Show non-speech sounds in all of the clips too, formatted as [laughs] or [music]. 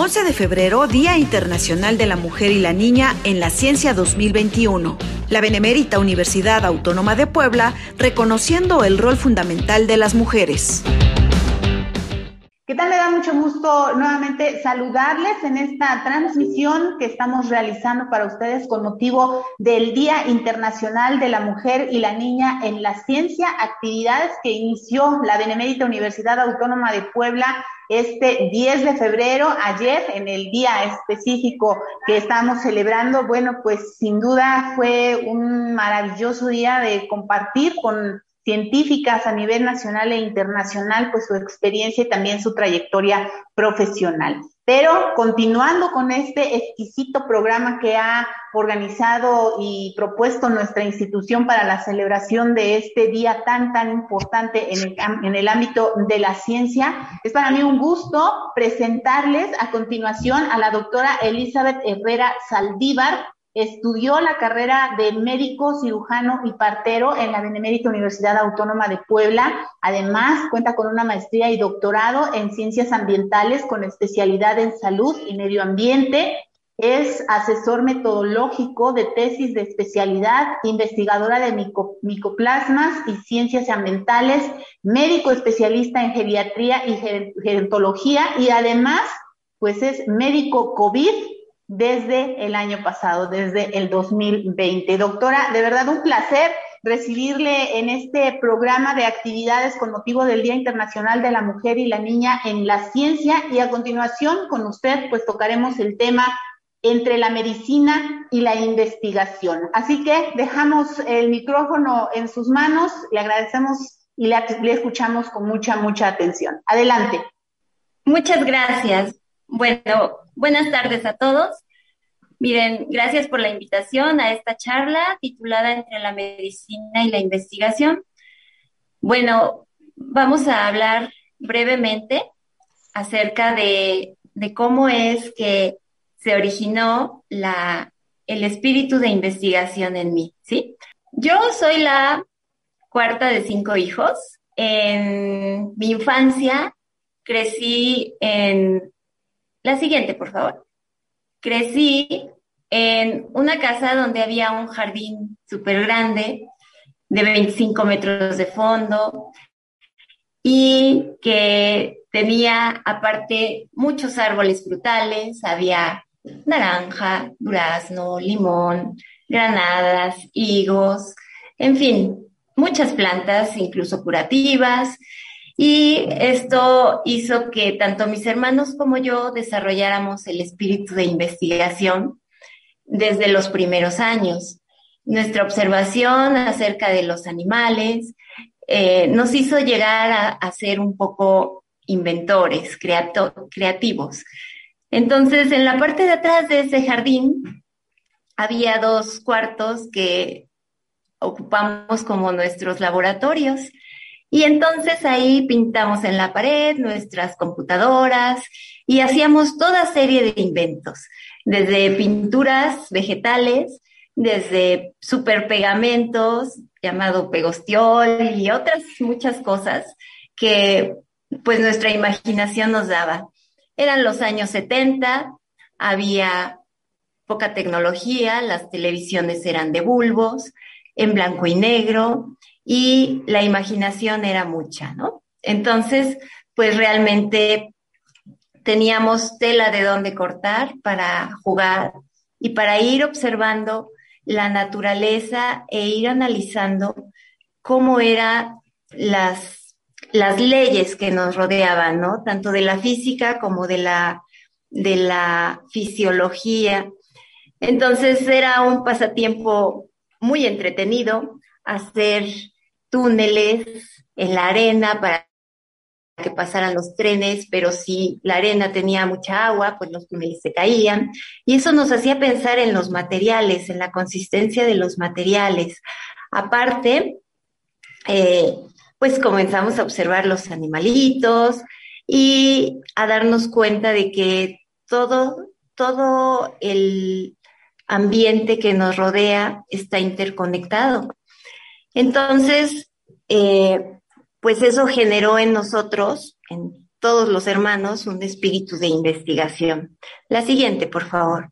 11 de febrero, Día Internacional de la Mujer y la Niña en la Ciencia 2021. La Benemérita Universidad Autónoma de Puebla reconociendo el rol fundamental de las mujeres. ¿Qué tal? Me da mucho gusto nuevamente saludarles en esta transmisión que estamos realizando para ustedes con motivo del Día Internacional de la Mujer y la Niña en la Ciencia, actividades que inició la Benemérita Universidad Autónoma de Puebla este 10 de febrero, ayer, en el día específico que estamos celebrando. Bueno, pues sin duda fue un maravilloso día de compartir con científicas a nivel nacional e internacional, pues su experiencia y también su trayectoria profesional. Pero continuando con este exquisito programa que ha organizado y propuesto nuestra institución para la celebración de este día tan, tan importante en el, en el ámbito de la ciencia, es para mí un gusto presentarles a continuación a la doctora Elizabeth Herrera Saldívar, Estudió la carrera de médico, cirujano y partero en la Benemérita Universidad Autónoma de Puebla. Además, cuenta con una maestría y doctorado en ciencias ambientales con especialidad en salud y medio ambiente. Es asesor metodológico de tesis de especialidad, investigadora de micoplasmas y ciencias ambientales, médico especialista en geriatría y gerontología y además, pues es médico COVID desde el año pasado, desde el 2020. Doctora, de verdad un placer recibirle en este programa de actividades con motivo del Día Internacional de la Mujer y la Niña en la Ciencia y a continuación con usted pues tocaremos el tema entre la medicina y la investigación. Así que dejamos el micrófono en sus manos, le agradecemos y le, le escuchamos con mucha, mucha atención. Adelante. Muchas gracias. Bueno, buenas tardes a todos. Miren, gracias por la invitación a esta charla titulada Entre la medicina y la investigación. Bueno, vamos a hablar brevemente acerca de, cómo es que se originó la, el espíritu de investigación en mí, ¿sí? Yo soy la cuarta de cinco hijos. En mi infancia crecí en la siguiente, por favor. Crecí en una casa donde había un jardín súper grande, de 25 metros de fondo, y que tenía aparte muchos árboles frutales, había naranja, durazno, limón, granadas, higos, en fin, muchas plantas, incluso curativas, y esto hizo que tanto mis hermanos como yo desarrolláramos el espíritu de investigación desde los primeros años. Nuestra observación acerca de los animales eh, nos hizo llegar a, ser un poco inventores, creativos. Entonces, en la parte de atrás de ese jardín había dos cuartos que ocupamos como nuestros laboratorios y entonces ahí pintamos en la pared nuestras computadoras y hacíamos toda serie de inventos, desde pinturas vegetales, desde superpegamentos llamado pegostiol y otras muchas cosas que pues nuestra imaginación nos daba. Eran los años 70, había poca tecnología, las televisiones eran de bulbos, en blanco y negro, y la imaginación era mucha, ¿no? Entonces, pues realmente teníamos tela de dónde cortar para jugar y para ir observando la naturaleza e ir analizando cómo eran las, las leyes que nos rodeaban, ¿no? Tanto de la física como de la, de la fisiología. Entonces era un pasatiempo muy entretenido hacer túneles en la arena para que pasaran los trenes, pero si la arena tenía mucha agua, pues los túneles se caían. Y eso nos hacía pensar en los materiales, en la consistencia de los materiales. Aparte, eh, pues comenzamos a observar los animalitos y a darnos cuenta de que todo, todo el ambiente que nos rodea está interconectado. Entonces, eh, pues eso generó en nosotros, en todos los hermanos un espíritu de investigación. La siguiente, por favor.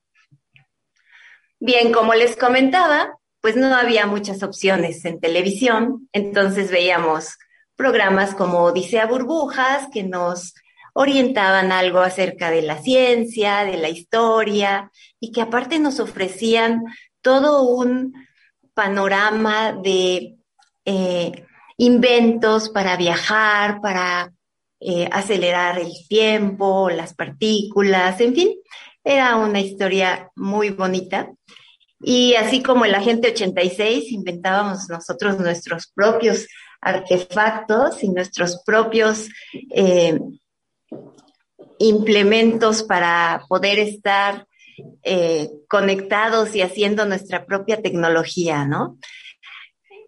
Bien, como les comentaba, pues no había muchas opciones en televisión, entonces veíamos programas como Odisea Burbujas que nos orientaban algo acerca de la ciencia, de la historia y que aparte nos ofrecían todo un panorama de eh, inventos para viajar, para eh, acelerar el tiempo, las partículas, en fin, era una historia muy bonita. Y así como el agente 86, inventábamos nosotros nuestros propios artefactos y nuestros propios eh, implementos para poder estar conectados y haciendo nuestra propia tecnología, ¿no?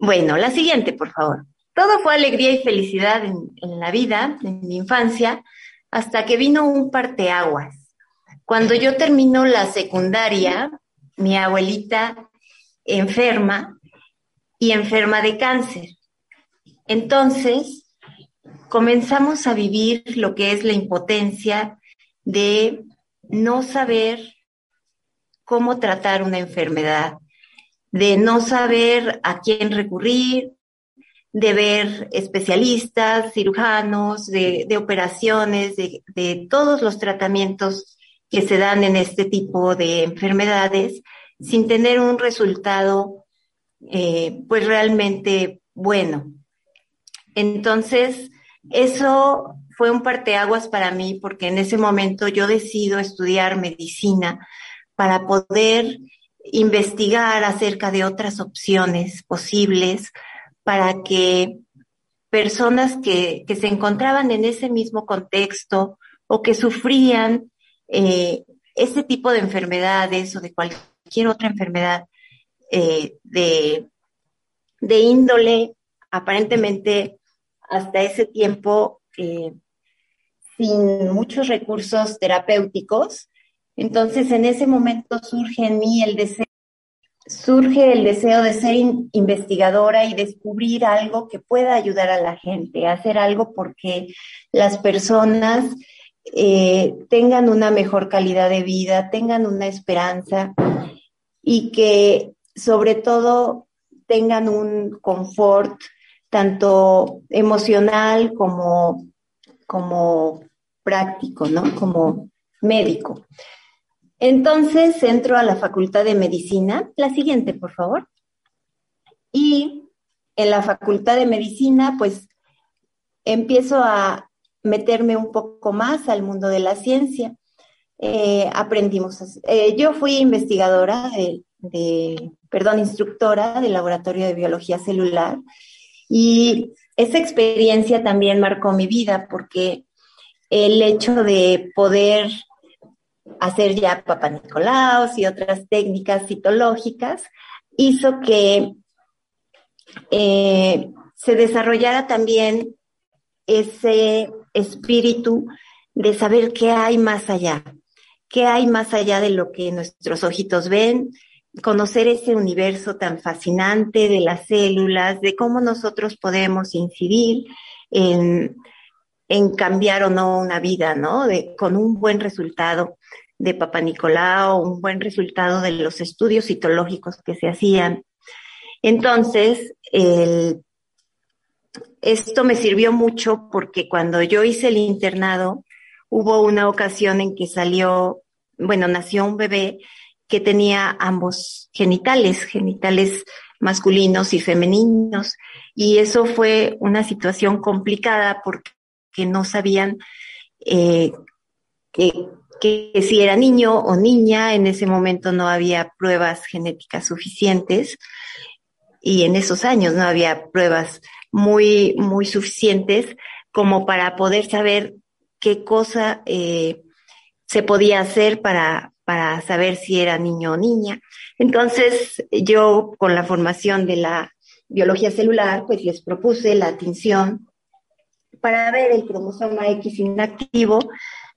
Bueno, la siguiente, por favor. Todo fue alegría y felicidad en, la vida, en mi infancia, hasta que vino un parteaguas. Cuando yo termino la secundaria, mi abuelita enferma y enferma de cáncer. Entonces, comenzamos a vivir lo que es la impotencia de no saber cómo tratar una enfermedad, de no saber a quién recurrir, de ver especialistas, cirujanos, de, operaciones, de, todos los tratamientos que se dan en este tipo de enfermedades sin tener un resultado eh, pues realmente bueno. Entonces, eso fue un parteaguas para mí porque en ese momento yo decido estudiar medicina para poder investigar acerca de otras opciones posibles para que personas que, se encontraban en ese mismo contexto o que sufrían eh, ese tipo de enfermedades o de cualquier otra enfermedad eh, de, de, índole aparentemente hasta ese tiempo eh, sin muchos recursos terapéuticos. Entonces en ese momento surge en mí el deseo surge el deseo de ser investigadora y descubrir algo que pueda ayudar a la gente, hacer algo porque las personas eh, tengan una mejor calidad de vida, tengan una esperanza y que sobre todo tengan un confort tanto emocional como, como práctico, ¿no? Como médico. Entonces entro a la Facultad de Medicina. La siguiente, por favor. Y en la Facultad de Medicina, pues empiezo a meterme un poco más al mundo de la ciencia. Eh, aprendimos, eh, yo fui investigadora de, perdón, instructora del Laboratorio de Biología Celular y esa experiencia también marcó mi vida porque el hecho de poder hacer ya Papa Nicolaos y otras técnicas citológicas, hizo que eh, se desarrollara también ese espíritu de saber qué hay más allá, qué hay más allá de lo que nuestros ojitos ven, conocer ese universo tan fascinante de las células, de cómo nosotros podemos incidir en, en cambiar o no una vida, ¿no? Con un buen resultado de Papa Nicolau, un buen resultado de los estudios citológicos que se hacían. Entonces, esto me sirvió mucho porque cuando yo hice el internado, hubo una ocasión en que salió, bueno, nació un bebé que tenía ambos genitales, genitales masculinos y femeninos, y eso fue una situación complicada porque no sabían eh, que, que si era niño o niña, en ese momento no había pruebas genéticas suficientes y en esos años no había pruebas muy, muy suficientes como para poder saber qué cosa eh, se podía hacer para, para saber si era niño o niña. Entonces, yo con la formación de la biología celular, pues les propuse la tinción para ver el cromosoma X inactivo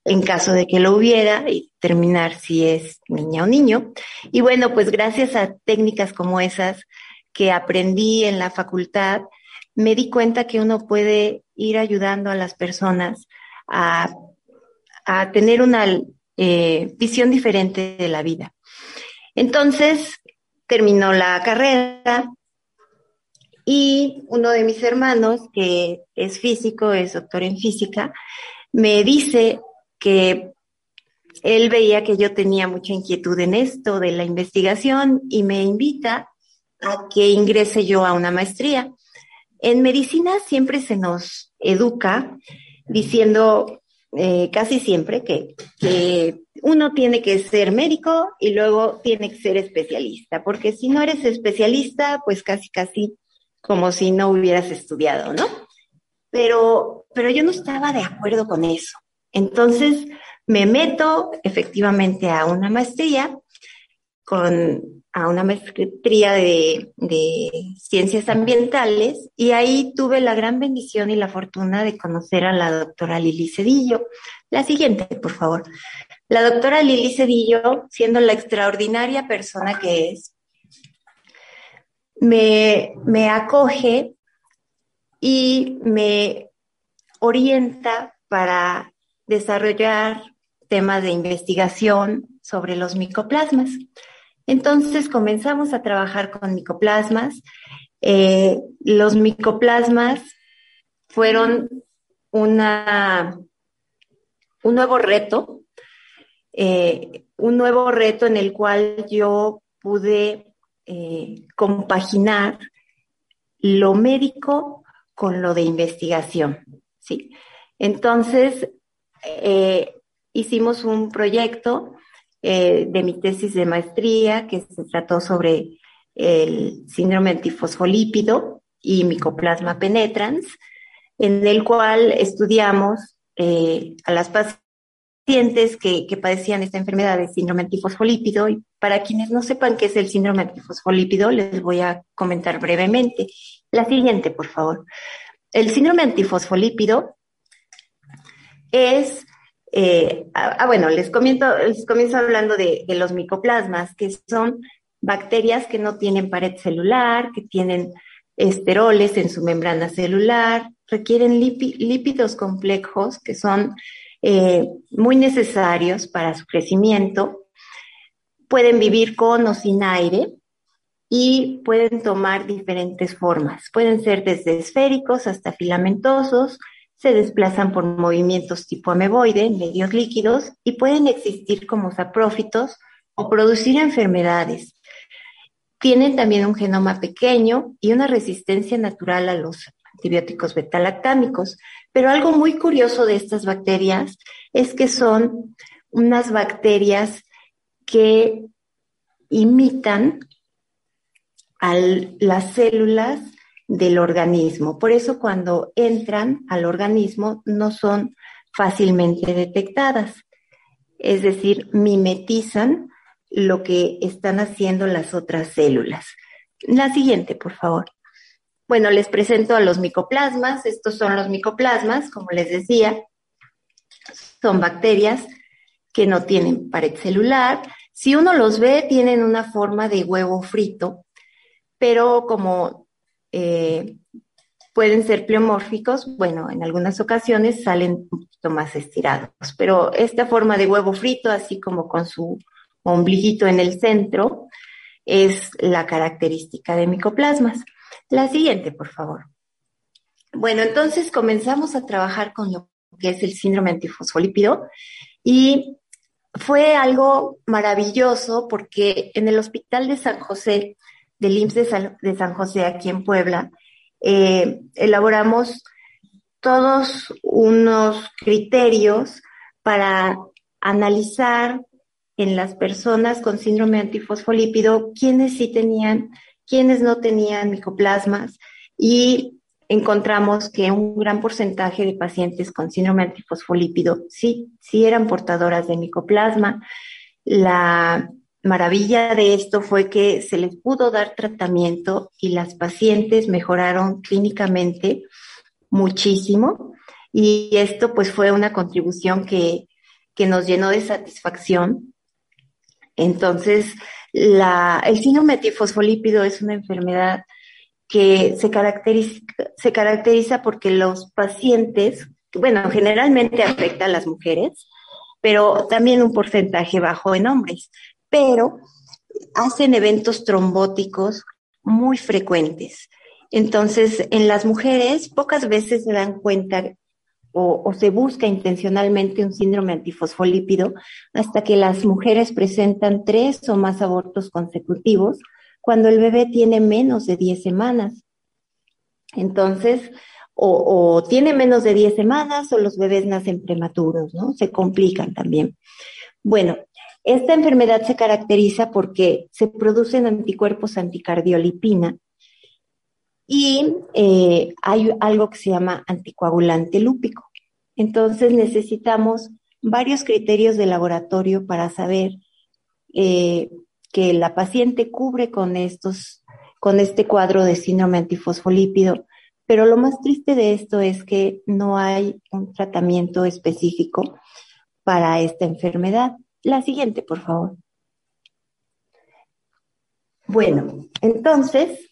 en caso de que lo hubiera y determinar si es niña o niño. Y bueno, pues gracias a técnicas como esas que aprendí en la facultad, me di cuenta que uno puede ir ayudando a las personas a, tener una eh, visión diferente de la vida. Entonces, terminó la carrera y uno de mis hermanos, que es físico, es doctor en física, me dice que él veía que yo tenía mucha inquietud en esto de la investigación y me invita a que ingrese yo a una maestría. En medicina siempre se nos educa diciendo eh, casi siempre que, que, uno tiene que ser médico y luego tiene que ser especialista, porque si no eres especialista, pues casi, casi como si no hubieras estudiado, ¿no? Pero, pero yo no estaba de acuerdo con eso. Entonces me meto efectivamente a una maestría con a una maestría de, ciencias ambientales y ahí tuve la gran bendición y la fortuna de conocer a la doctora Lili Cedillo. La siguiente, por favor. La doctora Lili Cedillo, siendo la extraordinaria persona que es, me acoge y me orienta para desarrollar temas de investigación sobre los micoplasmas. Entonces comenzamos a trabajar con micoplasmas. Eh, los micoplasmas fueron una, un nuevo reto, eh, un nuevo reto en el cual yo pude eh, compaginar lo médico con lo de investigación. ¿sí? Entonces, hicimos un proyecto eh, de mi tesis de maestría que se trató sobre el síndrome antifosfolípido y micoplasma penetrans, en el cual estudiamos eh, a las pacientes que, que, padecían esta enfermedad de síndrome antifosfolípido. Y para quienes no sepan qué es el síndrome antifosfolípido, les voy a comentar brevemente. La siguiente, por favor. El síndrome antifosfolípido es eh, ah, ah, bueno, les comienzo, les comienzo hablando de, los micoplasmas, que son bacterias que no tienen pared celular, que tienen esteroles en su membrana celular, requieren lípidos complejos que son eh, muy necesarios para su crecimiento, pueden vivir con o sin aire y pueden tomar diferentes formas. Pueden ser desde esféricos hasta filamentosos, se desplazan por movimientos tipo ameboide, medios líquidos, y pueden existir como saprófitos o producir enfermedades. Tienen también un genoma pequeño y una resistencia natural a los antibióticos betalactámicos. Pero algo muy curioso de estas bacterias es que son unas bacterias que imitan a las células del organismo. Por eso cuando entran al organismo no son fácilmente detectadas. Es decir, mimetizan lo que están haciendo las otras células. La siguiente, por favor. Bueno, les presento a los micoplasmas. Estos son los micoplasmas, como les decía. Son bacterias que no tienen pared celular. Si uno los ve, tienen una forma de huevo frito, pero como eh, pueden ser pleomórficos, bueno, en algunas ocasiones salen un poquito más estirados, pero esta forma de huevo frito, así como con su ombliguito en el centro, es la característica de micoplasmas. La siguiente, por favor. Bueno, entonces comenzamos a trabajar con lo que es el síndrome antifosfolípido y fue algo maravilloso porque en el Hospital de San José del IMSS de San, José aquí en Puebla, eh, elaboramos todos unos criterios para analizar en las personas con síndrome antifosfolípido quiénes sí tenían, quiénes no tenían micoplasmas y encontramos que un gran porcentaje de pacientes con síndrome antifosfolípido sí, sí eran portadoras de micoplasma. La maravilla de esto fue que se les pudo dar tratamiento y las pacientes mejoraron clínicamente muchísimo y esto pues fue una contribución que, nos llenó de satisfacción. Entonces, la, el síndrome tifosfolípido es una enfermedad que se caracteriza, se caracteriza porque los pacientes bueno, generalmente afecta a las mujeres, pero también un porcentaje bajo en hombres, pero hacen eventos trombóticos muy frecuentes. Entonces, en las mujeres pocas veces se dan cuenta o, se busca intencionalmente un síndrome antifosfolípido hasta que las mujeres presentan tres o más abortos consecutivos cuando el bebé tiene menos de 10 semanas. Entonces, o, tiene menos de 10 semanas o los bebés nacen prematuros, ¿no? Se complican también. Bueno, esta enfermedad se caracteriza porque se producen anticuerpos anticardiolipina y eh, hay algo que se llama anticoagulante lúpico. Entonces necesitamos varios criterios de laboratorio para saber eh, que la paciente cubre con estos, con este cuadro de síndrome antifosfolípido. Pero lo más triste de esto es que no hay un tratamiento específico para esta enfermedad. La siguiente, por favor. Bueno, entonces,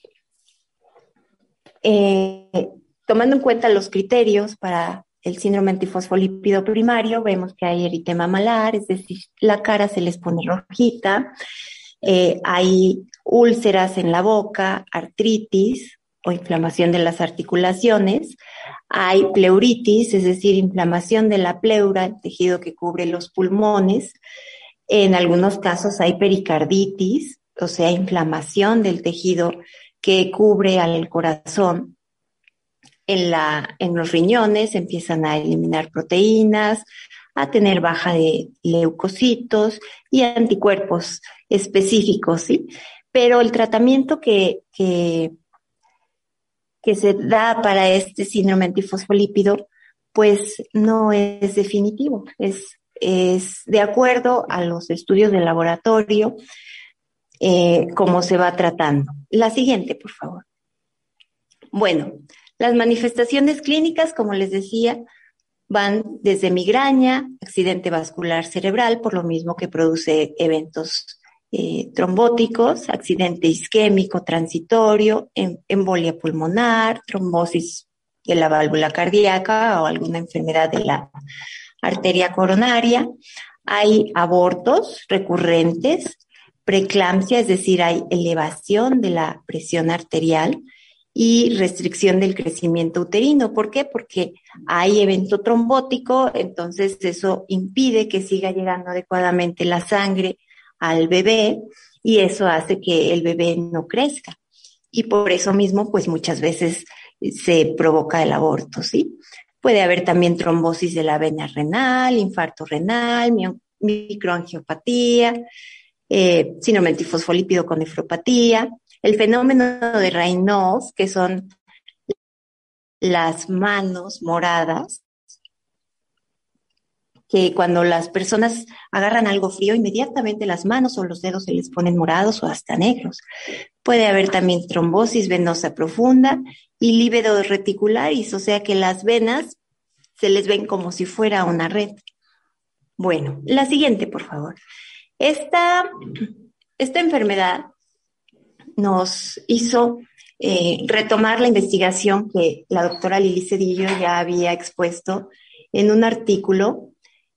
eh, tomando en cuenta los criterios para el síndrome antifosfolípido primario, vemos que hay eritema malar, es decir, la cara se les pone rojita, eh, hay úlceras en la boca, artritis o inflamación de las articulaciones, hay pleuritis, es decir, inflamación de la pleura, el tejido que cubre los pulmones, en algunos casos hay pericarditis, o sea, inflamación del tejido que cubre al corazón. En, la, en los riñones empiezan a eliminar proteínas, a tener baja de leucocitos y anticuerpos específicos, ¿sí? Pero el tratamiento que, que, que se da para este síndrome antifosfolípido, pues no es definitivo, es, es de acuerdo a los estudios de laboratorio, eh, cómo se va tratando. La siguiente, por favor. Bueno, las manifestaciones clínicas, como les decía, van desde migraña, accidente vascular cerebral, por lo mismo que produce eventos eh, trombóticos, accidente isquémico transitorio, em, embolia pulmonar, trombosis de la válvula cardíaca o alguna enfermedad de la arteria coronaria. Hay abortos recurrentes, preeclampsia, es decir, hay elevación de la presión arterial y restricción del crecimiento uterino. ¿Por qué? Porque hay evento trombótico, entonces eso impide que siga llegando adecuadamente la sangre al bebé y eso hace que el bebé no crezca. Y por eso mismo, pues muchas veces se provoca el aborto, ¿sí? Puede haber también trombosis de la vena renal, infarto renal, microangiopatía, eh, síndrome con nefropatía, el fenómeno de Raynaud, que son las manos moradas, que cuando las personas agarran algo frío, inmediatamente las manos o los dedos se les ponen morados o hasta negros. Puede haber también trombosis venosa profunda y líbedo reticularis, o sea que las venas se les ven como si fuera una red. Bueno, la siguiente, por favor. Esta, esta enfermedad nos hizo eh, retomar la investigación que la doctora Lili Cedillo ya había expuesto en un artículo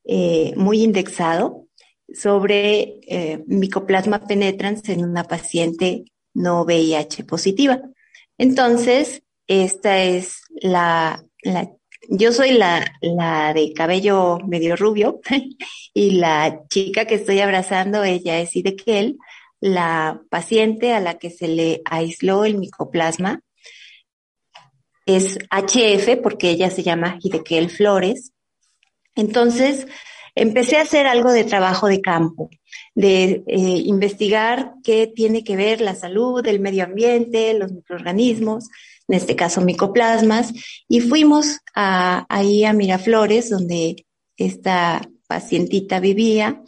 eh, muy indexado sobre eh, micoplasma penetrans en una paciente no VIH positiva. Entonces, esta es la, yo soy la, la de cabello medio rubio [laughs] y la chica que estoy abrazando, ella es Idekel, la paciente a la que se le aisló el micoplasma es HF porque ella se llama Hidekel Flores. Entonces, empecé a hacer algo de trabajo de campo, de eh, investigar qué tiene que ver la salud, el medio ambiente, los microorganismos, en este caso micoplasmas, y fuimos a, ahí a Miraflores, donde esta pacientita vivía,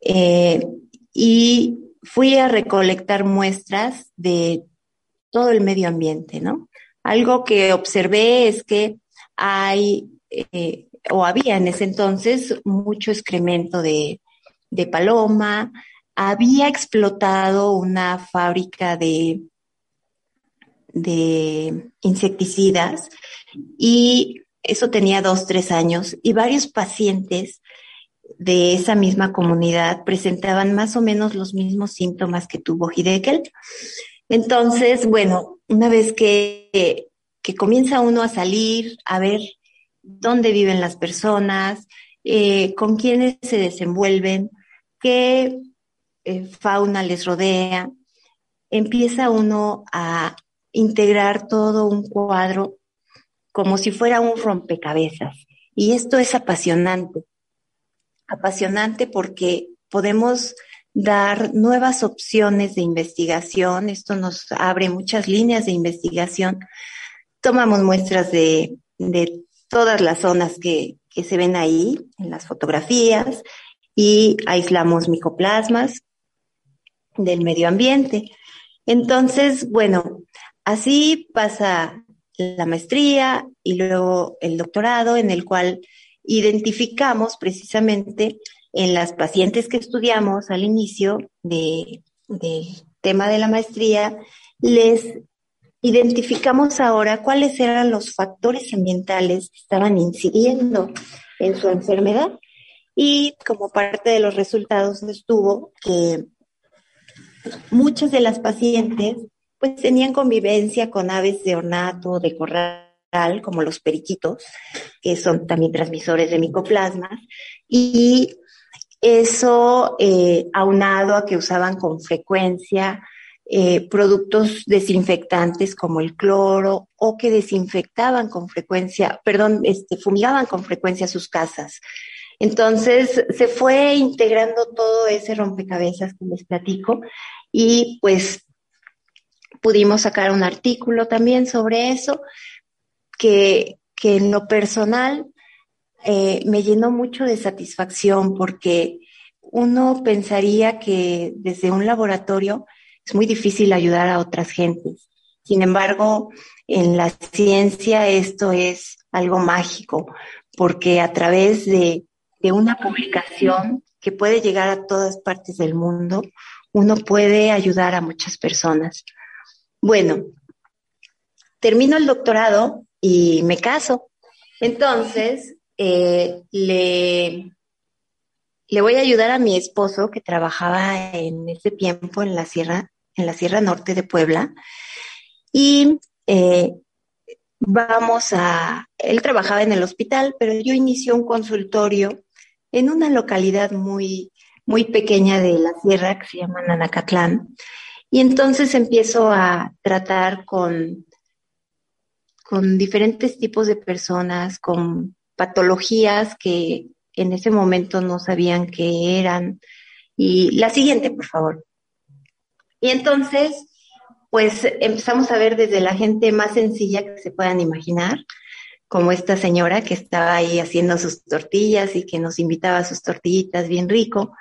eh, y fui a recolectar muestras de todo el medio ambiente, ¿no? Algo que observé es que hay, eh, o había en ese entonces, mucho excremento de, de paloma, había explotado una fábrica de de insecticidas y eso tenía dos, tres años y varios pacientes de esa misma comunidad presentaban más o menos los mismos síntomas que tuvo Hideki. Entonces, bueno, una vez que, que comienza uno a salir, a ver dónde viven las personas, eh, con quiénes se desenvuelven, qué eh, fauna les rodea, empieza uno a integrar todo un cuadro como si fuera un rompecabezas. Y esto es apasionante. Apasionante porque podemos dar nuevas opciones de investigación. Esto nos abre muchas líneas de investigación. Tomamos muestras de, de todas las zonas que, que se ven ahí en las fotografías y aislamos micoplasmas del medio ambiente. Entonces, bueno, así pasa la maestría y luego el doctorado en el cual identificamos precisamente en las pacientes que estudiamos al inicio del tema de la maestría, les identificamos ahora cuáles eran los factores ambientales que estaban incidiendo en su enfermedad. Y como parte de los resultados estuvo que muchas de las pacientes pues tenían convivencia con aves de ornato, de corral, como los periquitos, que son también transmisores de micoplasmas, y eso eh, aunado a que usaban con frecuencia eh, productos desinfectantes como el cloro o que desinfectaban con frecuencia, perdón, este, fumigaban con frecuencia sus casas. Entonces se fue integrando todo ese rompecabezas que les platico y pues pudimos sacar un artículo también sobre eso que, que en lo personal eh, me llenó mucho de satisfacción porque uno pensaría que desde un laboratorio es muy difícil ayudar a otras gentes. Sin embargo, en la ciencia esto es algo mágico, porque a través de, de una publicación que puede llegar a todas partes del mundo, uno puede ayudar a muchas personas. Bueno, termino el doctorado y me caso. Entonces, eh, le, le voy a ayudar a mi esposo que trabajaba en ese tiempo en la Sierra, en la Sierra Norte de Puebla. Y eh, vamos a, él trabajaba en el hospital, pero yo inicio un consultorio en una localidad muy, muy pequeña de la sierra que se llama Nanacatlán. Y entonces empiezo a tratar con, con diferentes tipos de personas, con patologías que en ese momento no sabían qué eran. Y la siguiente, por favor. Y entonces, pues empezamos a ver desde la gente más sencilla que se puedan imaginar, como esta señora que estaba ahí haciendo sus tortillas y que nos invitaba a sus tortillitas bien rico,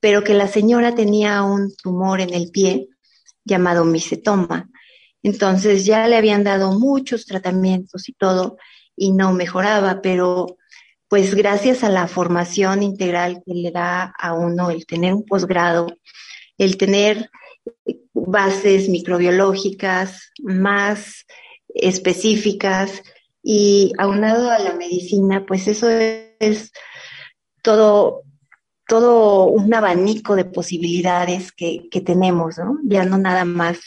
pero que la señora tenía un tumor en el pie llamado misetoma. Entonces ya le habían dado muchos tratamientos y todo y no mejoraba, pero pues gracias a la formación integral que le da a uno el tener un posgrado, el tener bases microbiológicas más específicas y aunado a la medicina, pues eso es todo, todo un abanico de posibilidades que, que tenemos, ¿no? Ya no nada más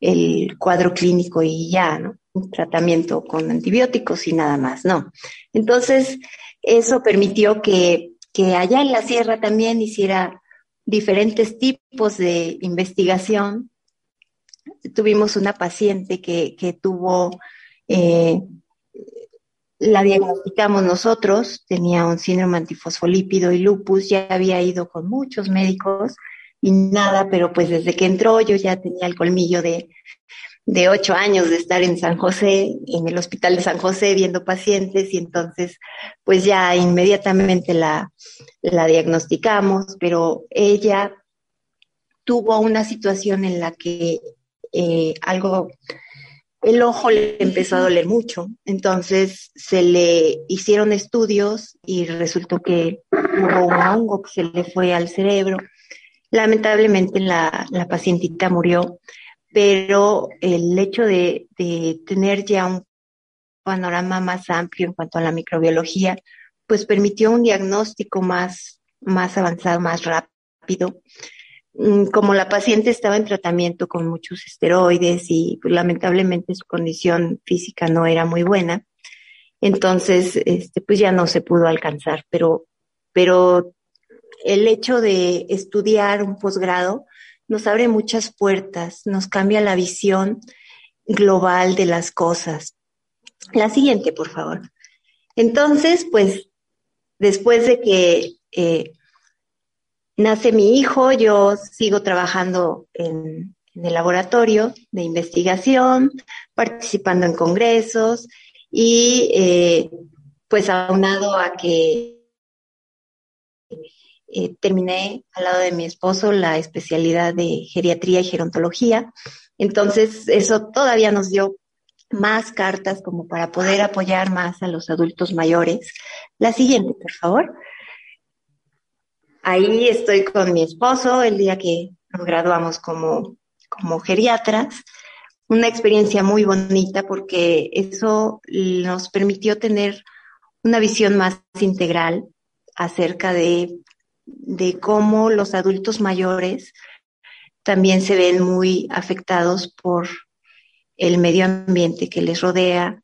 el cuadro clínico y ya, ¿no? Un tratamiento con antibióticos y nada más, no. Entonces, eso permitió que, allá en la sierra también hiciera diferentes tipos de investigación. Tuvimos una paciente que, tuvo, eh, la diagnosticamos nosotros, tenía un síndrome antifosfolípido y lupus, ya había ido con muchos médicos y nada, pero pues desde que entró yo ya tenía el colmillo de, de ocho años de estar en San José, en el hospital de San José, viendo pacientes, y entonces, pues ya inmediatamente la, la diagnosticamos, pero ella tuvo una situación en la que eh, algo, el ojo le empezó a doler mucho, entonces se le hicieron estudios y resultó que hubo un hongo que se le fue al cerebro. Lamentablemente la, la pacientita murió pero el hecho de, tener ya un panorama más amplio en cuanto a la microbiología, pues permitió un diagnóstico más, más avanzado, más rápido. Mm, como la paciente estaba en tratamiento con muchos esteroides y pues, lamentablemente su condición física no era muy buena, entonces este, pues ya no se pudo alcanzar, pero, pero el hecho de estudiar un posgrado nos abre muchas puertas, nos cambia la visión global de las cosas. La siguiente, por favor. Entonces, pues, después de que eh, nace mi hijo, yo sigo trabajando en, el laboratorio de investigación, participando en congresos y eh, pues aunado a que eh, terminé al lado de mi esposo la especialidad de geriatría y gerontología. Entonces, eso todavía nos dio más cartas como para poder apoyar más a los adultos mayores. La siguiente, por favor. Ahí estoy con mi esposo el día que nos graduamos como, como geriatras. Una experiencia muy bonita porque eso nos permitió tener una visión más integral acerca de, de cómo los adultos mayores también se ven muy afectados por el medio ambiente que les rodea,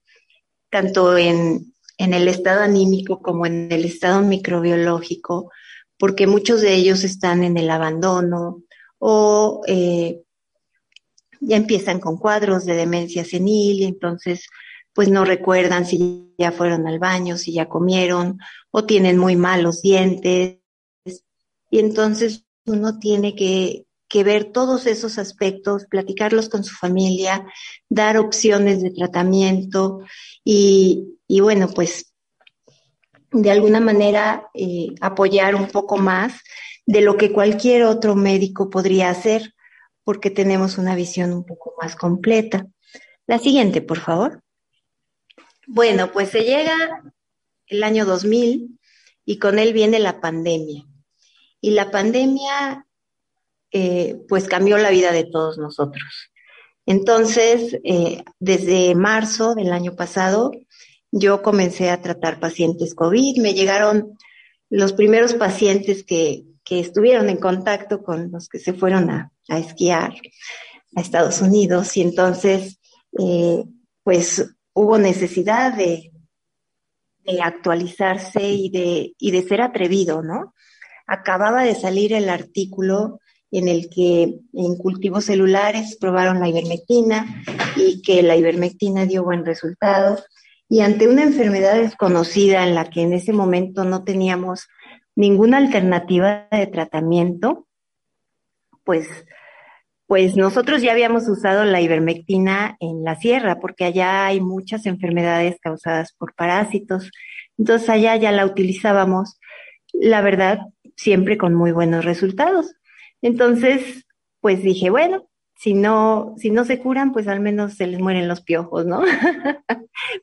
tanto en, en el estado anímico como en el estado microbiológico, porque muchos de ellos están en el abandono o eh, ya empiezan con cuadros de demencia senil y entonces pues no recuerdan si ya fueron al baño, si ya comieron o tienen muy malos dientes. Y entonces uno tiene que, que ver todos esos aspectos, platicarlos con su familia, dar opciones de tratamiento y, y bueno, pues de alguna manera eh, apoyar un poco más de lo que cualquier otro médico podría hacer, porque tenemos una visión un poco más completa. La siguiente, por favor. Bueno, pues se llega el año 2000 y con él viene la pandemia. Y la pandemia, eh, pues cambió la vida de todos nosotros. Entonces, eh, desde marzo del año pasado, yo comencé a tratar pacientes COVID. Me llegaron los primeros pacientes que, que estuvieron en contacto con los que se fueron a, a esquiar a Estados Unidos y entonces, eh, pues hubo necesidad de, de actualizarse y de, y de ser atrevido, ¿no? Acababa de salir el artículo en el que en cultivos celulares probaron la ivermectina y que la ivermectina dio buen resultado y ante una enfermedad desconocida en la que en ese momento no teníamos ninguna alternativa de tratamiento, pues, pues nosotros ya habíamos usado la ivermectina en la sierra, porque allá hay muchas enfermedades causadas por parásitos. Entonces allá ya la utilizábamos, la verdad, siempre con muy buenos resultados. Entonces, pues dije, bueno, si no, si no se curan, pues al menos se les mueren los piojos, ¿no? [laughs]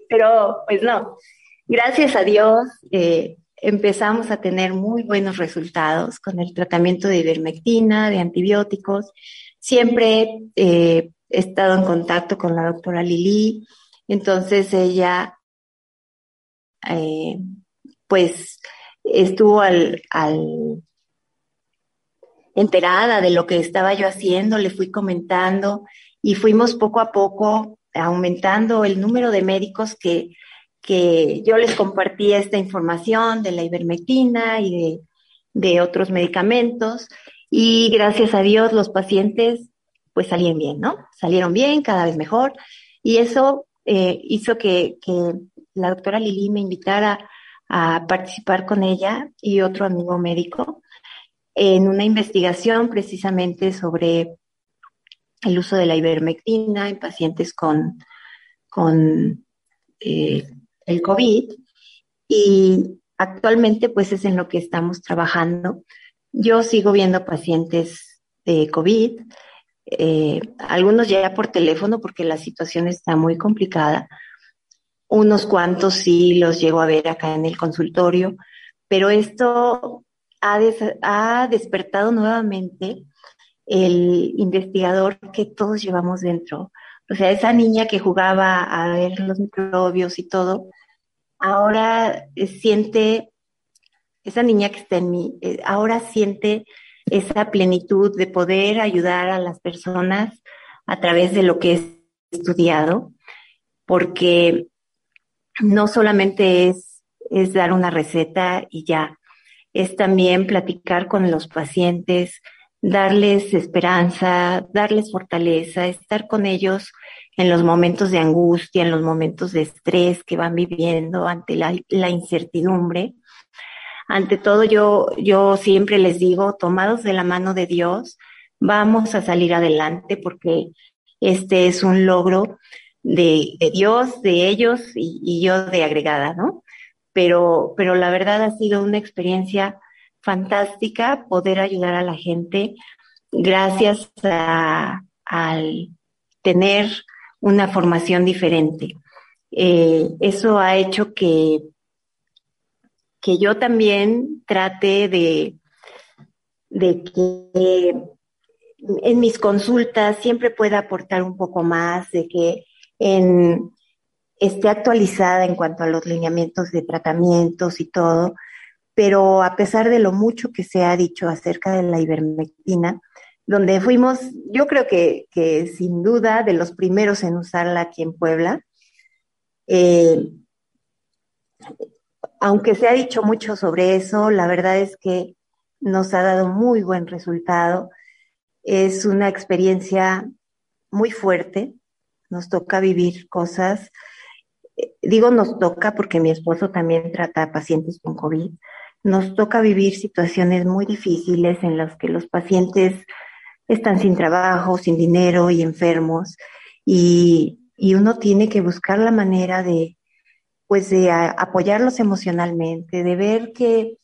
Pero pues no, gracias a Dios eh, empezamos a tener muy buenos resultados con el tratamiento de ivermectina, de antibióticos. Siempre eh, he estado en contacto con la doctora Lili, entonces ella, eh, pues, estuvo al, al enterada de lo que estaba yo haciendo, le fui comentando y fuimos poco a poco aumentando el número de médicos que, que yo les compartía esta información de la ivermectina y de, de otros medicamentos y gracias a Dios los pacientes pues salían bien, ¿no? Salieron bien, cada vez mejor y eso eh, hizo que, que la doctora Lili me invitara a participar con ella y otro amigo médico en una investigación precisamente sobre el uso de la ivermectina en pacientes con, con eh, el COVID y actualmente pues es en lo que estamos trabajando. Yo sigo viendo pacientes de COVID, eh, algunos ya por teléfono porque la situación está muy complicada, unos cuantos sí los llego a ver acá en el consultorio, pero esto ha, despertado nuevamente el investigador que todos llevamos dentro, O sea, esa niña que jugaba a ver los microbios y todo, ahora siente, esa niña que está en mí, eh, ahora siente esa plenitud de poder ayudar a las personas a través de lo que he estudiado, porque no solamente es, es dar una receta y ya, es también platicar con los pacientes, darles esperanza, darles fortaleza, estar con ellos en los momentos de angustia, en los momentos de estrés que van viviendo ante la, incertidumbre. Ante todo, yo, yo siempre les digo, tomados de la mano de Dios, vamos a salir adelante porque este es un logro de, Dios, de ellos y, y, yo de agregada, ¿no? Pero, pero la verdad ha sido una experiencia fantástica poder ayudar a la gente gracias a, al tener una formación diferente. Eh, eso ha hecho que, que yo también trate de, de que en mis consultas siempre pueda aportar un poco más, de que esté actualizada en cuanto a los lineamientos de tratamientos y todo, pero a pesar de lo mucho que se ha dicho acerca de la ivermectina, donde fuimos, yo creo que, que sin duda, de los primeros en usarla aquí en Puebla, eh, aunque se ha dicho mucho sobre eso, la verdad es que nos ha dado muy buen resultado. Es una experiencia muy fuerte, nos toca vivir cosas. Digo nos toca porque mi esposo también trata a pacientes con COVID. Nos toca vivir situaciones muy difíciles en las que los pacientes están sin trabajo, sin dinero y enfermos. Y, y uno tiene que buscar la manera de, pues, de apoyarlos emocionalmente, de ver que,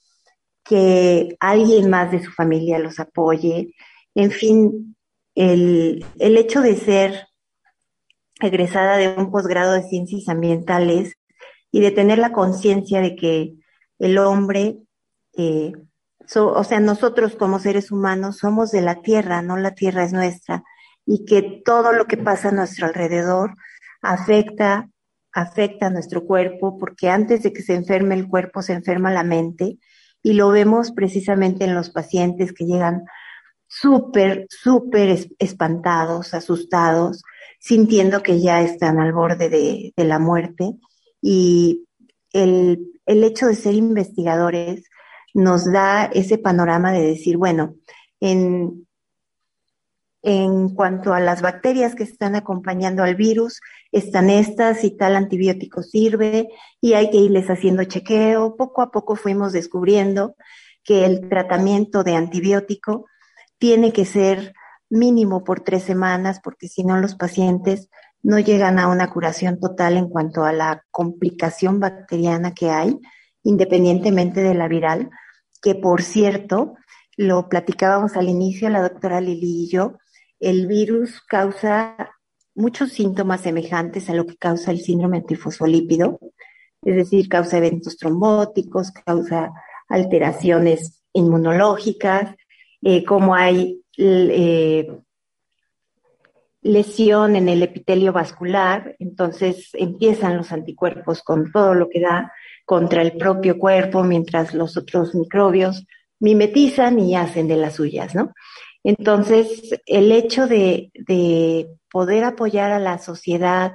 que alguien más de su familia los apoye. En fin, el, el hecho de ser egresada de un posgrado de ciencias ambientales y de tener la conciencia de que el hombre, eh, o sea, nosotros como seres humanos somos de la tierra, no la tierra es nuestra, y que todo lo que pasa a nuestro alrededor afecta, afecta a nuestro cuerpo, porque antes de que se enferme el cuerpo se enferma la mente, y lo vemos precisamente en los pacientes que llegan súper, súper espantados, asustados, sintiendo que ya están al borde de, la muerte. Y el, el, hecho de ser investigadores nos da ese panorama de decir, bueno, en, en cuanto a las bacterias que están acompañando al virus, están estas y tal antibiótico sirve y hay que irles haciendo chequeo. Poco a poco fuimos descubriendo que el tratamiento de antibiótico tiene que ser mínimo por tres semanas, porque si no los pacientes no llegan a una curación total en cuanto a la complicación bacteriana que hay, independientemente de la viral, que por cierto, lo platicábamos al inicio la doctora Lili y yo, el virus causa muchos síntomas semejantes a lo que causa el síndrome antifosfolípido, es decir, causa eventos trombóticos, causa alteraciones inmunológicas, eh, como hay eh, lesión en el epitelio vascular, entonces empiezan los anticuerpos con todo lo que da contra el propio cuerpo, mientras los otros microbios mimetizan y hacen de las suyas, ¿no? Entonces, el hecho de, de poder apoyar a la sociedad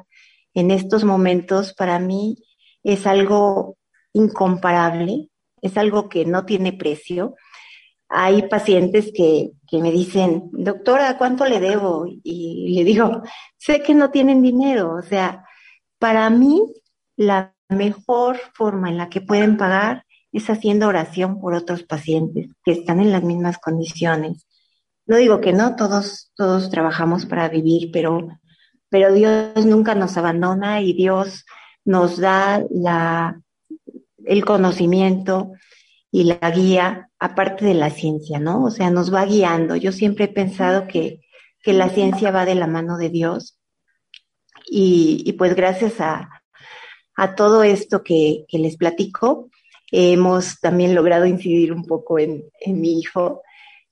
en estos momentos, para mí, es algo incomparable, es algo que no tiene precio hay pacientes que, que, me dicen, doctora, ¿cuánto le debo? Y le digo, sé que no tienen dinero. O sea, para mí, la mejor forma en la que pueden pagar es haciendo oración por otros pacientes que están en las mismas condiciones. No digo que no, todos, todos trabajamos para vivir, pero, pero Dios nunca nos abandona y Dios nos da la, el conocimiento, y la guía, aparte de la ciencia, ¿no? O sea, nos va guiando. Yo siempre he pensado que, que la ciencia va de la mano de Dios y, y pues gracias a, a todo esto que, que, les platico, hemos también logrado incidir un poco en, en mi hijo.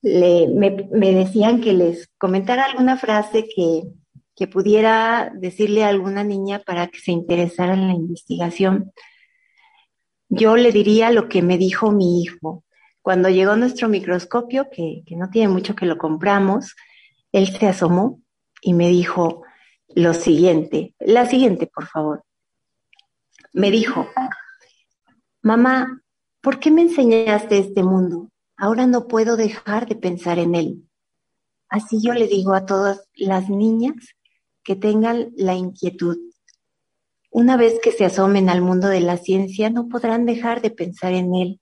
Le, me, me, decían que les comentara alguna frase que, que pudiera decirle a alguna niña para que se interesara en la investigación, yo le diría lo que me dijo mi hijo. Cuando llegó nuestro microscopio, que, que no tiene mucho que lo compramos, él se asomó y me dijo lo siguiente, la siguiente, por favor. Me dijo, mamá, ¿por qué me enseñaste este mundo? Ahora no puedo dejar de pensar en él. Así yo le digo a todas las niñas que tengan la inquietud. Una vez que se asomen al mundo de la ciencia, no podrán dejar de pensar en él.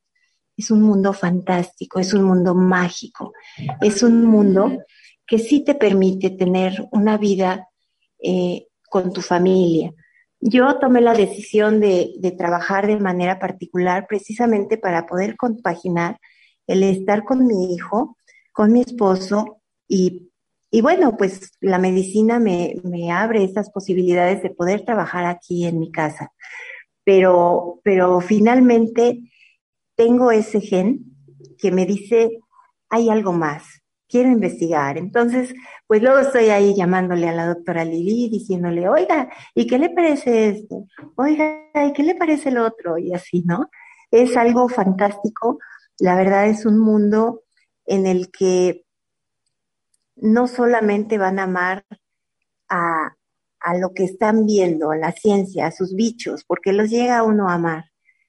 Es un mundo fantástico, es un mundo mágico, es un mundo que sí te permite tener una vida eh, con tu familia. Yo tomé la decisión de, de trabajar de manera particular precisamente para poder compaginar el estar con mi hijo, con mi esposo y y bueno, pues la medicina me, abre esas posibilidades de poder trabajar aquí en mi casa. Pero, pero finalmente tengo ese gen que me dice, hay algo más, quiero investigar. Entonces, pues luego estoy ahí llamándole a la doctora Lili, diciéndole, oiga, ¿y qué le parece esto? Oiga, ¿y qué le parece el otro? Y así, ¿no? Es algo fantástico. La verdad es un mundo en el que no solamente van a amar a, lo que están viendo, a la ciencia, a sus bichos, porque los llega uno a amar,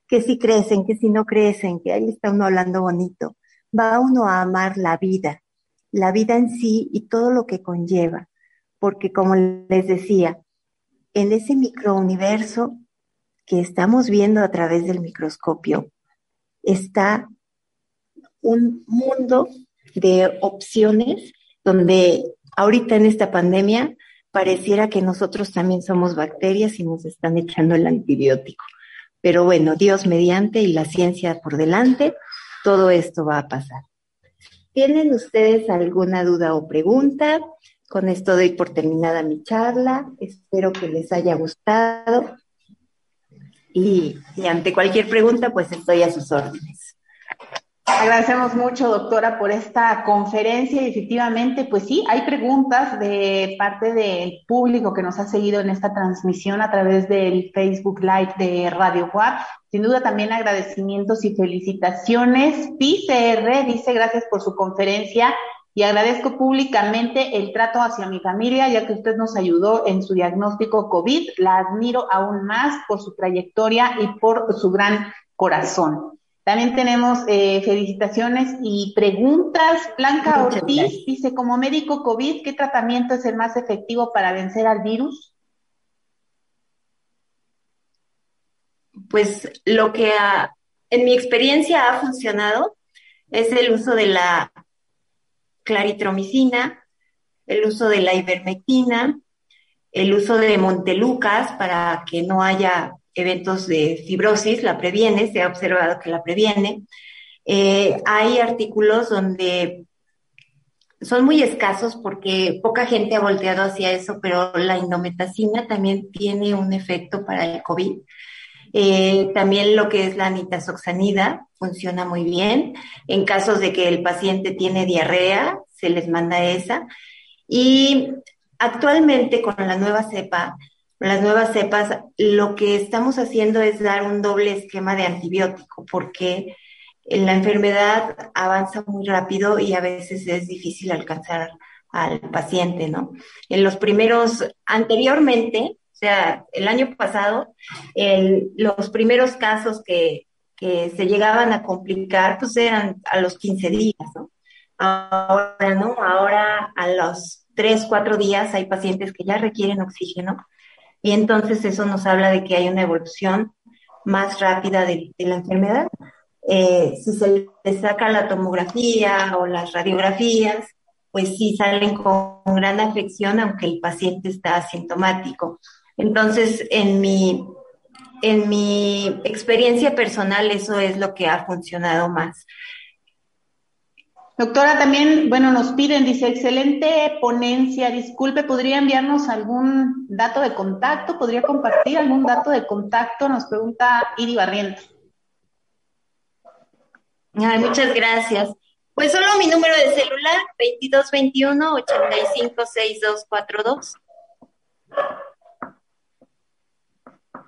que si crecen, que si no crecen, que ahí está uno hablando bonito, va uno a amar la vida, la vida en sí y todo lo que conlleva, porque como les decía, en ese microuniverso que estamos viendo a través del microscopio, está un mundo de opciones donde ahorita en esta pandemia pareciera que nosotros también somos bacterias y nos están echando el antibiótico. Pero bueno, Dios mediante y la ciencia por delante, todo esto va a pasar. ¿Tienen ustedes alguna duda o pregunta? Con esto doy por terminada mi charla. Espero que les haya gustado. Y, y ante cualquier pregunta, pues estoy a sus órdenes. Agradecemos mucho, doctora, por esta conferencia y efectivamente, pues sí, hay preguntas de parte del público que nos ha seguido en esta transmisión a través del Facebook Live de Radio WAP. Sin duda también agradecimientos y felicitaciones. PCR dice gracias por su conferencia y agradezco públicamente el trato hacia mi familia, ya que usted nos ayudó en su diagnóstico COVID. La admiro aún más por su trayectoria y por su gran corazón. También tenemos eh, felicitaciones y preguntas. Blanca Ortiz dice, como médico COVID, ¿qué tratamiento es el más efectivo para vencer al virus? Pues lo que en mi experiencia ha funcionado es el uso de la claritromicina, el uso de la ivermectina, el uso de Montelucas para que no haya eventos de fibrosis, la previene, se ha observado que la previene. Eh, hay artículos donde son muy escasos porque poca gente ha volteado hacia eso, pero la indometacina también tiene un efecto para el COVID. Eh, también lo que es la nitazoxanida funciona muy bien. En casos de que el paciente tiene diarrea, se les manda esa. Y actualmente con la nueva cepa, las nuevas cepas, lo que estamos haciendo es dar un doble esquema de antibiótico porque la enfermedad avanza muy rápido y a veces es difícil alcanzar al paciente, ¿no? En los primeros, anteriormente, o sea, el año pasado, los primeros casos que, que se llegaban a complicar, pues eran a los 15 días, ¿no? Ahora, ¿no? Ahora a los 3, 4 días hay pacientes que ya requieren oxígeno y entonces eso nos habla de que hay una evolución más rápida de, la enfermedad. Eh, si se le saca la tomografía o las radiografías, pues sí salen con gran afección, aunque el paciente está asintomático. Entonces, en mi, en mi experiencia personal, eso es lo que ha funcionado más. Doctora, también, bueno, nos piden, dice, excelente ponencia, disculpe, ¿podría enviarnos algún dato de contacto? ¿Podría compartir algún dato de contacto? Nos pregunta Iri Barriento. Ay, muchas gracias. Pues solo mi número de celular, 2221-856242.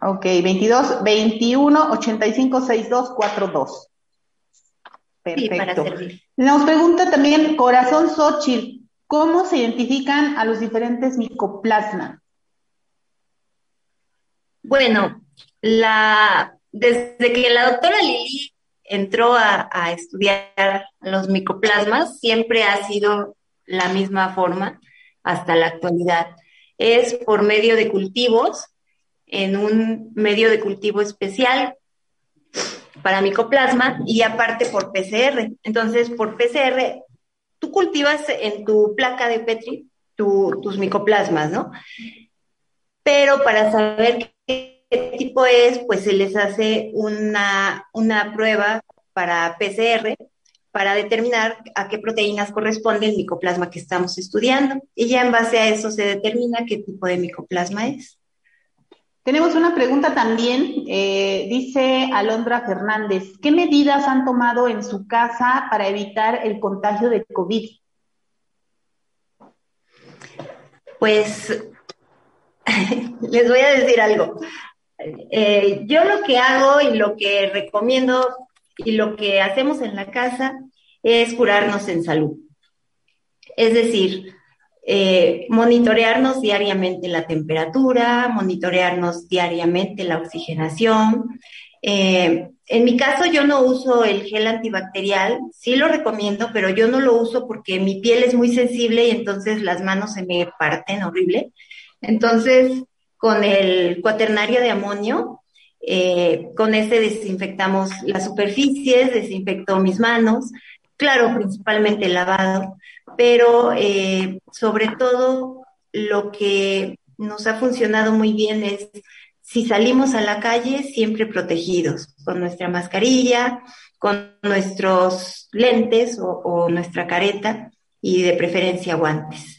Ok, 22 21 85 62 42. Perfecto. Nos pregunta también Corazón Xochitl, ¿cómo se identifican a los diferentes micoplasmas? Bueno, la, desde que la doctora Lili entró a, a, estudiar los micoplasmas, siempre ha sido la misma forma hasta la actualidad. Es por medio de cultivos, en un medio de cultivo especial para micoplasma y aparte por PCR. Entonces, por PCR, tú cultivas en tu placa de Petri tus micoplasmas, ¿no? Pero para saber qué tipo es, pues se les hace una, una prueba para PCR para determinar a qué proteínas corresponde el micoplasma que estamos estudiando. Y ya en base a eso se determina qué tipo de micoplasma es. Tenemos una pregunta también, eh, dice Alondra Fernández, ¿qué medidas han tomado en su casa para evitar el contagio de COVID? Pues [laughs] les voy a decir algo. Eh, yo lo que hago y lo que recomiendo y lo que hacemos en la casa es curarnos en salud. Es decir, eh, monitorearnos diariamente la temperatura, monitorearnos diariamente la oxigenación. Eh, en mi caso yo no uso el gel antibacterial, sí lo recomiendo, pero yo no lo uso porque mi piel es muy sensible y entonces las manos se me parten horrible. Entonces, con el cuaternario de amonio, eh, con ese desinfectamos las superficies, desinfecto mis manos, claro, principalmente lavado, pero eh, sobre todo lo que nos ha funcionado muy bien es si salimos a la calle siempre protegidos, con nuestra mascarilla, con nuestros lentes o nuestra careta y de preferencia guantes.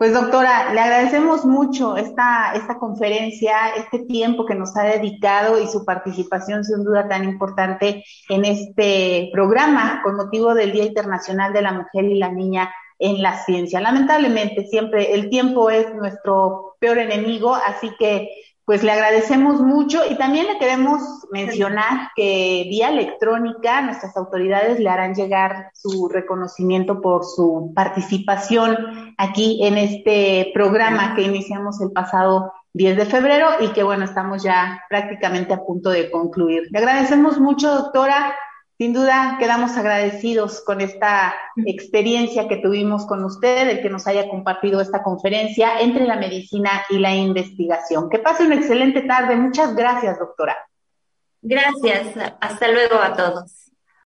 Pues doctora, le agradecemos mucho esta, esta conferencia, este tiempo que nos ha dedicado y su participación sin duda tan importante en este programa con motivo del Día Internacional de la Mujer y la Niña en la Ciencia. Lamentablemente siempre el tiempo es nuestro peor enemigo, así que pues le agradecemos mucho y también le queremos mencionar que vía electrónica nuestras autoridades le harán llegar su reconocimiento por su participación aquí en este programa que iniciamos el pasado 10 de febrero y que bueno, estamos ya prácticamente a punto de concluir. Le agradecemos mucho, doctora. Sin duda quedamos agradecidos con esta experiencia que tuvimos con usted, el que nos haya compartido esta conferencia entre la medicina y la investigación. Que pase una excelente tarde. Muchas gracias, doctora. Gracias. Hasta luego a todos.